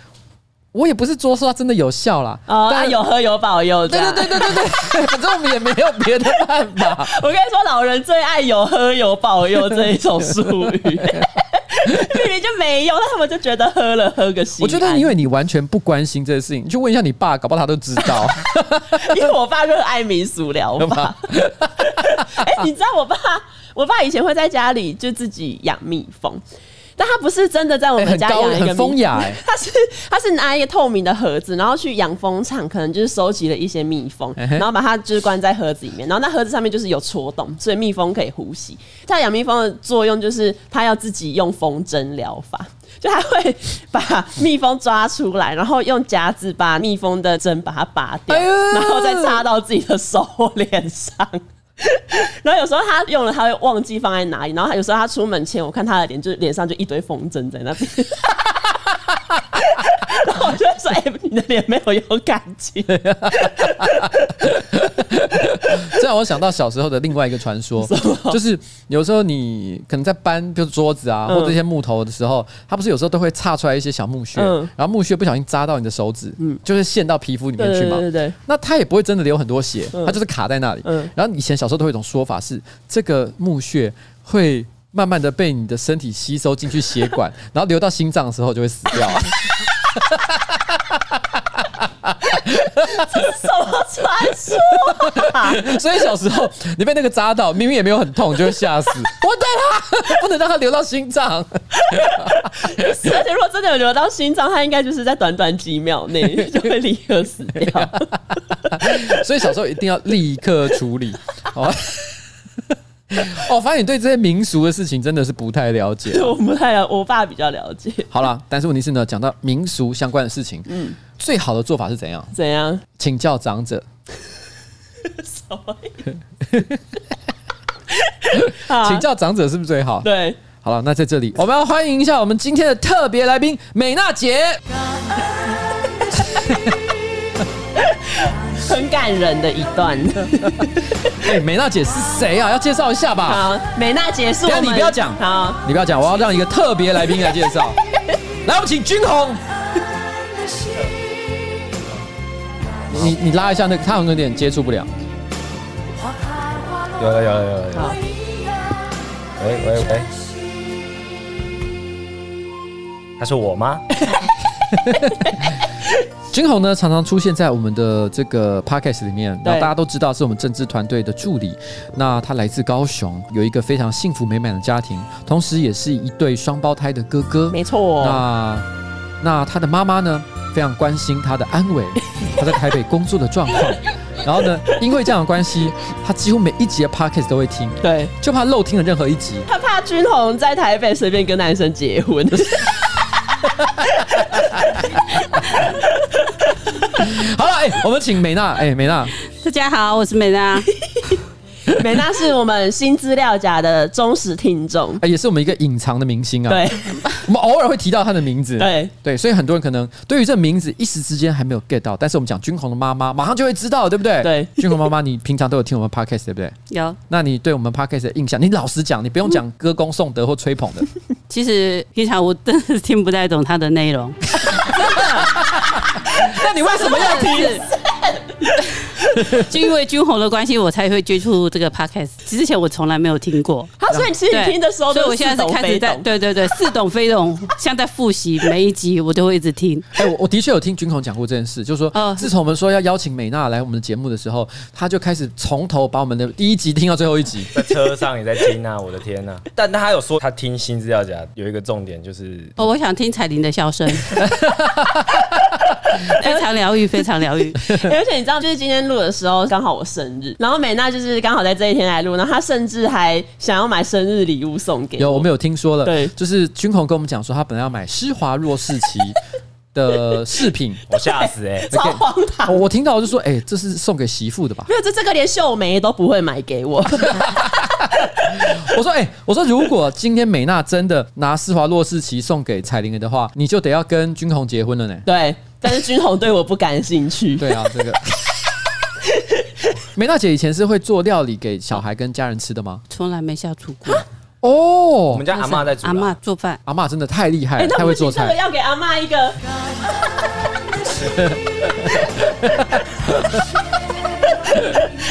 我也不是说说它真的有效啦，哦，但有喝有保佑，对对对对对对，反正我们也没有别的办法。我跟你说，老人最爱有喝有保佑这一种术语。明明就没有，但他们就觉得喝了喝个心。我觉得因为你完全不关心这个事情，你去问一下你爸，搞不好他都知道。因为我爸热爱民俗疗法。哎、欸，你知道我爸，我爸以前会在家里就自己养蜜蜂。但他不是真的在我们家养一个蜂雅，[laughs] 他是他是拿一个透明的盒子，然后去养蜂场，可能就是收集了一些蜜蜂，然后把它就是关在盒子里面，然后那盒子上面就是有戳洞，所以蜜蜂可以呼吸。它养蜜蜂的作用就是它要自己用蜂针疗法，[laughs] 就他会把蜜蜂抓出来，然后用夹子把蜜蜂的针把它拔掉，然后再插到自己的手或脸上。[laughs] 然后有时候他用了，他会忘记放在哪里。然后有时候他出门前，我看他的脸，就是脸上就一堆风筝在那边。[laughs] 然后我就说：“哎、你的脸没有有感情。” [laughs] 这让我想到小时候的另外一个传说，[laughs] 就是有时候你可能在搬，就是桌子啊，或者一些木头的时候，它不是有时候都会岔出来一些小木屑，然后木屑不小心扎到你的手指，嗯，就是陷到皮肤里面去嘛。对对对。那它也不会真的流很多血，它就是卡在那里。嗯。然后以前小时候都会有一种说法是，这个木屑会慢慢的被你的身体吸收进去血管，[laughs] 然后流到心脏的时候就会死掉。这是什么传说啊？[laughs] 所以小时候你被那个扎到，明明也没有很痛，就会吓死。[laughs] 我对他不能让他流到心脏。[laughs] 而且如果真的有流到心脏，他应该就是在短短几秒内就会立刻死掉。所以小时候一定要立刻处理。好。[laughs] 哦，我发现你对这些民俗的事情真的是不太了解。[laughs] 我不太了，我爸比较了解。[laughs] 好了，但是问题是呢，讲到民俗相关的事情，嗯，最好的做法是怎样？怎样？请教长者。什么？请教长者是不是最好？对。好了，那在这里我们要欢迎一下我们今天的特别来宾美娜姐。很感人的一段。[laughs] 哎、欸，美娜姐是谁啊？要介绍一下吧。好，美娜姐是我们。你不要讲，好，你不要讲，我要让一个特别来宾来介绍。[laughs] 来，我们请君宏。你你拉一下那个，他好像有点接触不了。有了有了有了。好。喂喂喂。他是我吗？[laughs] [laughs] 君宏呢，常常出现在我们的这个 podcast 里面，然后大家都知道是我们政治团队的助理。那他来自高雄，有一个非常幸福美满的家庭，同时也是一对双胞胎的哥哥。没错。那那他的妈妈呢，非常关心他的安危，他在台北工作的状况。[laughs] 然后呢，因为这样的关系，他几乎每一集的 podcast 都会听。对，就怕漏听了任何一集。他怕君宏在台北随便跟男生结婚。好了，哎、欸，我们请美娜，哎、欸，美娜，大家好，我是美娜。[laughs] [laughs] 美娜是我们新资料夹的忠实听众，也是我们一个隐藏的明星啊。对，[laughs] 我们偶尔会提到她的名字。对对，所以很多人可能对于这名字一时之间还没有 get 到，但是我们讲君宏的妈妈，马上就会知道，对不对？对，[laughs] 君宏妈妈，你平常都有听我们 podcast 对不对？有。那你对我们 podcast 的印象，你老实讲，你不用讲歌功颂德或吹捧的。其实平常我真的是听不太懂它的内容。那你为什么要听？[laughs] 就因为君宏的关系，我才会接触这个 podcast。之前我从来没有听过。好，所以其实你听的时候，所以我现在是开始在对对对似懂非懂，[laughs] 像在复习每一集，我都会一直听。哎，我我的确有听君宏讲过这件事，就是说，自从我们说要邀请美娜来我们的节目的时候，他就开始从头把我们的第一集听到最后一集，在车上也在听啊，[laughs] 我的天呐！但他有说他听新资料夹有一个重点就是，哦，我想听彩铃的笑声。[laughs] 非常疗愈，非常疗愈。[laughs] 而且你知道，就是今天录的时候刚好我生日，然后美娜就是刚好在这一天来录，然后她甚至还想要买生日礼物送给我。有，我们有听说了。对，就是君宏跟我们讲说，他本来要买施华洛世奇的饰品，[laughs] 我吓死哎、欸，超荒唐！我听到我就说，哎、欸，这是送给媳妇的吧？没有，这这个连秀梅都不会买给我。我说，哎、欸，我说，如果今天美娜真的拿施华洛世奇送给彩玲的话，你就得要跟君红结婚了呢。对。但是君宏对我不感兴趣。对啊，这个 [laughs] 梅娜姐以前是会做料理给小孩跟家人吃的吗？从来没下厨过。哦，我们家阿妈在煮，阿妈做饭，阿妈真的太厉害了，太会做菜。这个要给阿妈一个。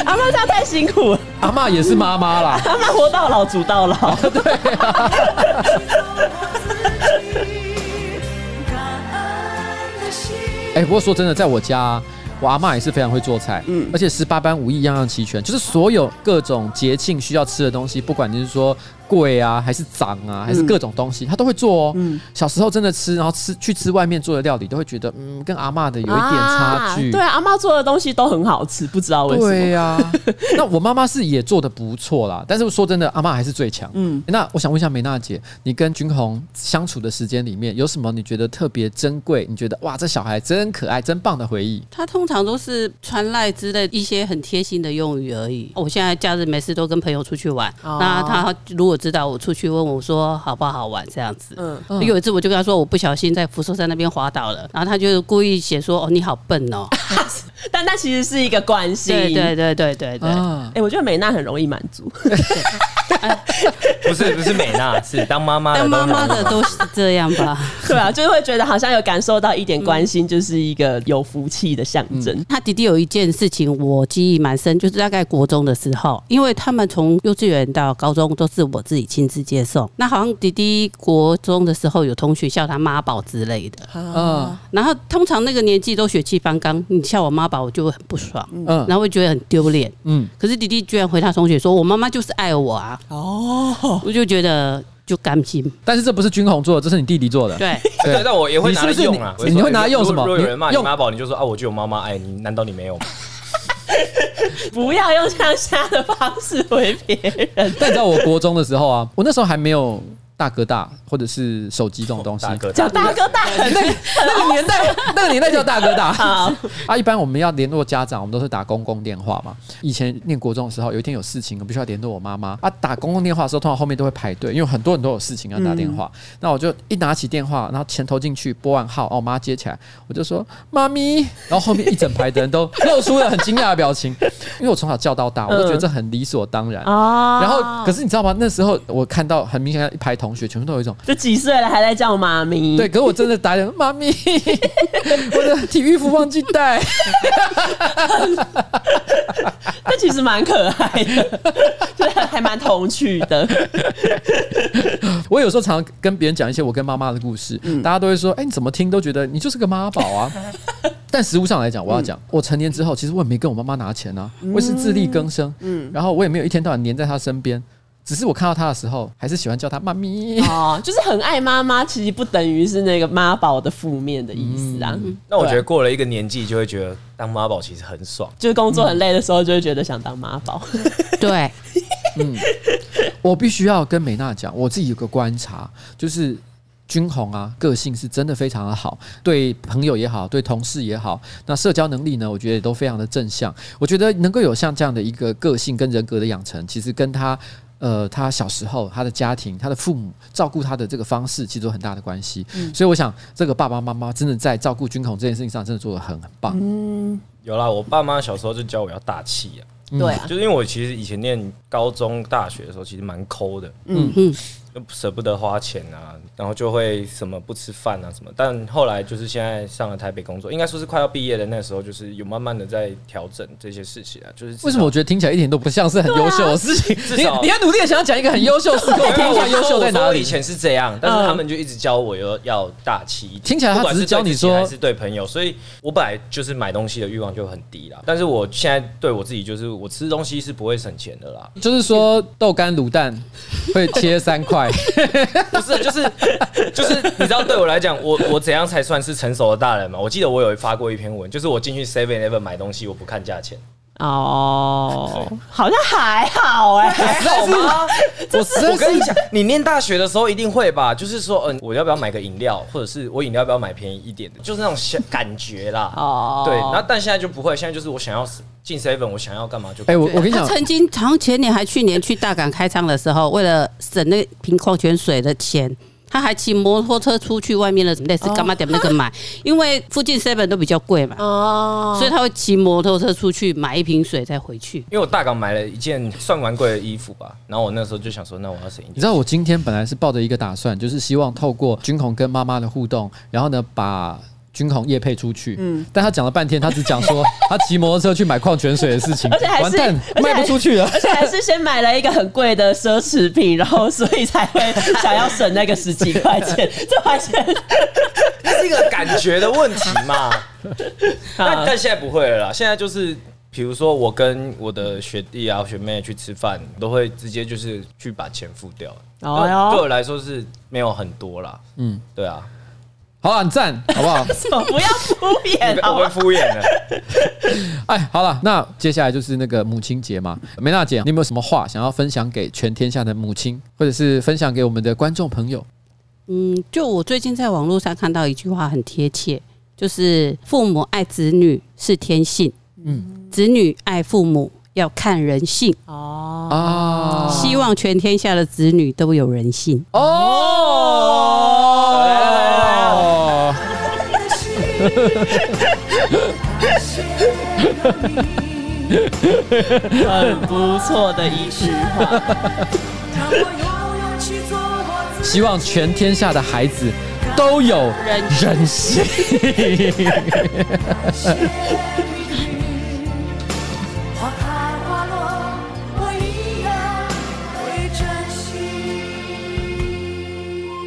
阿妈这样太辛苦了，阿妈也是妈妈啦，阿妈活到老煮到老，对啊。哎，不过说真的，在我家。我阿嬷也是非常会做菜，嗯，而且十八般武艺样样齐全，就是所有各种节庆需要吃的东西，不管你是说。贵啊，还是脏啊，还是各种东西，他都会做哦。嗯，小时候真的吃，然后吃去吃外面做的料理，都会觉得嗯，跟阿妈的有一点差距。对啊，阿妈做的东西都很好吃，不知道为什么。对呀，那我妈妈是也做的不错啦，但是说真的，阿妈还是最强。嗯，那我想问一下美娜姐，你跟君宏相处的时间里面，有什么你觉得特别珍贵？你觉得哇，这小孩真可爱，真棒的回忆？他通常都是传赖之类一些很贴心的用语而已。我现在假日没事都跟朋友出去玩，那他如果知道我出去问我说好不好玩这样子，嗯，有一次我就跟他说我不小心在福寿山那边滑倒了，然后他就故意写说哦你好笨哦，[laughs] 但那其实是一个关系，对对对对对对，哎，我觉得美娜很容易满足，[laughs] [laughs] 不是不是美娜，是当妈妈当妈妈的都是这样吧？对啊，就是会觉得好像有感受到一点关心，就是一个有福气的象征。他弟弟有一件事情我记忆蛮深，就是大概国中的时候，因为他们从幼稚园到高中都是我自己亲。自接送，那好像弟弟国中的时候有同学叫他妈宝之类的，嗯，然后通常那个年纪都血气方刚，你叫我妈宝我就会很不爽，嗯，然后会觉得很丢脸，嗯，可是弟弟居然回他同学说，我妈妈就是爱我啊，哦，我就觉得就甘心，但是这不是军红做的，这是你弟弟做的，对，对，但我也会拿来用啊，你会拿来用什么？如果有人骂你妈宝，你就说啊，我就有妈妈爱你，难道你没有吗？[laughs] [laughs] 不要用这样瞎的方式回别人。但你知道我国中的时候啊，我那时候还没有。大哥大或者是手机这种东西，叫大哥大，那个 [laughs] 那个年代，那个年代叫大哥大。[laughs] [laughs] 啊，一般我们要联络家长，我们都是打公共电话嘛。以前念国中的时候，有一天有事情，我必须要联络我妈妈啊。打公共电话的时候，通常后面都会排队，因为很多人都有事情要打电话。那我就一拿起电话，然后钱投进去，拨完号，哦，我妈接起来，我就说妈咪，然后后面一整排的人都露出了很惊讶的表情，因为我从小叫到大，我都觉得这很理所当然。然后可是你知道吗？那时候我看到很明显一排同。同学全部都有一种，就几岁了还在叫妈咪？对，可是我真的打电话妈咪，[laughs] 我的体育服忘记带。[laughs] 那其实蛮可爱的，对，还蛮童趣的。我有时候常常跟别人讲一些我跟妈妈的故事，嗯、大家都会说：“哎、欸，你怎么听都觉得你就是个妈宝啊。[laughs] ”但实物上来讲，我要讲，嗯、我成年之后，其实我也没跟我妈妈拿钱啊，我也是自力更生。嗯，然后我也没有一天到晚黏在她身边。只是我看到他的时候，还是喜欢叫他妈咪哦，就是很爱妈妈，其实不等于是那个妈宝的负面的意思啊。嗯、那我觉得过了一个年纪，就会觉得当妈宝其实很爽，就是工作很累的时候，就会觉得想当妈宝。嗯、[laughs] 对，嗯，我必须要跟美娜讲，我自己有个观察，就是君宏啊，个性是真的非常的好，对朋友也好，对同事也好，那社交能力呢，我觉得也都非常的正向。我觉得能够有像这样的一个个性跟人格的养成，其实跟他。呃，他小时候，他的家庭，他的父母照顾他的这个方式，其实有很大的关系。嗯，所以我想，这个爸爸妈妈真的在照顾军统这件事情上，真的做的很很棒。嗯，有啦，我爸妈小时候就教我要大气啊。对啊，就是因为我其实以前念高中、大学的时候，其实蛮抠的。嗯嗯。舍不得花钱啊，然后就会什么不吃饭啊什么。但后来就是现在上了台北工作，应该说是快要毕业的那时候，就是有慢慢的在调整这些事情啊。就是为什么我觉得听起来一点都不像是很优秀的事情？啊、你你要努力的想要讲一个很优秀的事，给我听一下优秀在哪里？以前是这样，但是他们就一直教我要要大气一点。听起来他只是教你说还是对朋友，所以我本来就是买东西的欲望就很低啦。但是我现在对我自己就是我吃东西是不会省钱的啦。就是说豆干卤蛋会切三块。不是，就是就是，你知道，对我来讲，我我怎样才算是成熟的大人吗？我记得我有发过一篇文，就是我进去 Seven Eleven 买东西，我不看价钱。哦，好像还好哎，[laughs] 还好吗？我 [laughs] 我跟你讲，你念大学的时候一定会吧？就是说，嗯，我要不要买个饮料，或者是我饮料要不要买便宜一点的，就是那种 [laughs] 感觉啦。哦，对，然后但现在就不会，现在就是我想要进 Seven，我想要干嘛就。哎，我我跟你讲，曾经好像前年还去年去大港开仓的时候，为了省那瓶矿泉水的钱。他还骑摩托车出去外面的什么类似干嘛点那个买，[laughs] 因为附近 seven 都比较贵嘛，哦，所以他会骑摩托车出去买一瓶水再回去。因为我大港买了一件算蛮贵的衣服吧，然后我那时候就想说，那我要省一点。你知道我今天本来是抱着一个打算，就是希望透过军宏跟妈妈的互动，然后呢把。君鸿业配出去，嗯，但他讲了半天，他只讲说 [laughs] 他骑摩托车去买矿泉水的事情，而且还是完蛋卖不出去了，而且还是先买了一个很贵的奢侈品，然后所以才会想要省那个十几块钱，[laughs] 这完全是一个感觉的问题嘛。[laughs] 但但现在不会了啦，现在就是比如说我跟我的学弟啊学妹去吃饭，都会直接就是去把钱付掉，哦，对我来说是没有很多啦，嗯，对啊。好了，很赞，好不好？[laughs] 不要敷衍，我会敷衍的。[laughs] 哎，好了，那接下来就是那个母亲节嘛。梅娜姐，你有没有什么话想要分享给全天下的母亲，或者是分享给我们的观众朋友？嗯，就我最近在网络上看到一句话很贴切，就是父母爱子女是天性，嗯，子女爱父母要看人性。哦啊，希望全天下的子女都有人性。哦。[laughs] 很不错的一句话。希望全天下的孩子都有人性。[laughs]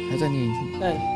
还在念一次。对。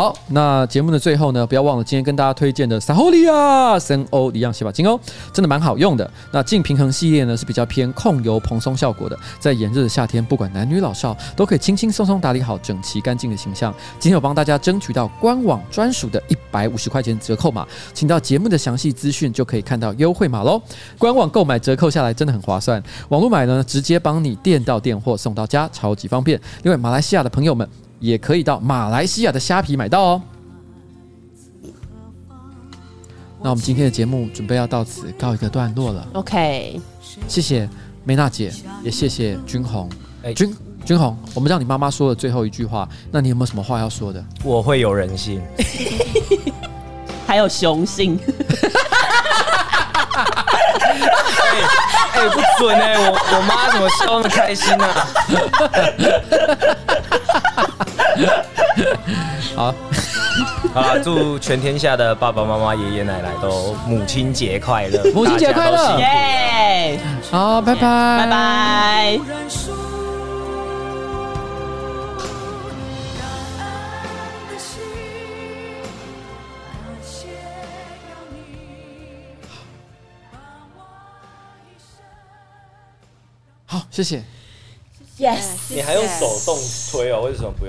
好，那节目的最后呢，不要忘了今天跟大家推荐的撒欧利亚森欧一样洗发精哦，真的蛮好用的。那净平衡系列呢是比较偏控油蓬松效果的，在炎热的夏天，不管男女老少都可以轻轻松松打理好整齐干净的形象。今天有帮大家争取到官网专属的一百五十块钱折扣码，请到节目的详细资讯就可以看到优惠码喽。官网购买折扣下来真的很划算，网络买呢直接帮你店到店货送到家，超级方便。另外马来西亚的朋友们。也可以到马来西亚的虾皮买到哦。那我们今天的节目准备要到此告一个段落了。OK，谢谢梅娜姐，也谢谢君红。哎，君君红，我们让你妈妈说的最后一句话，那你有没有什么话要说的？我会有人性，[laughs] 还有雄性。哎哎，不准哎！我我妈怎么笑那么开心呢、啊？[laughs] [laughs] 好，[laughs] 好，祝全天下的爸爸妈妈、爷爷奶奶都母亲节快乐！母亲节快乐！耶！好，拜拜，拜拜。好，谢谢。Yes，你还用手动推哦？为什么不用？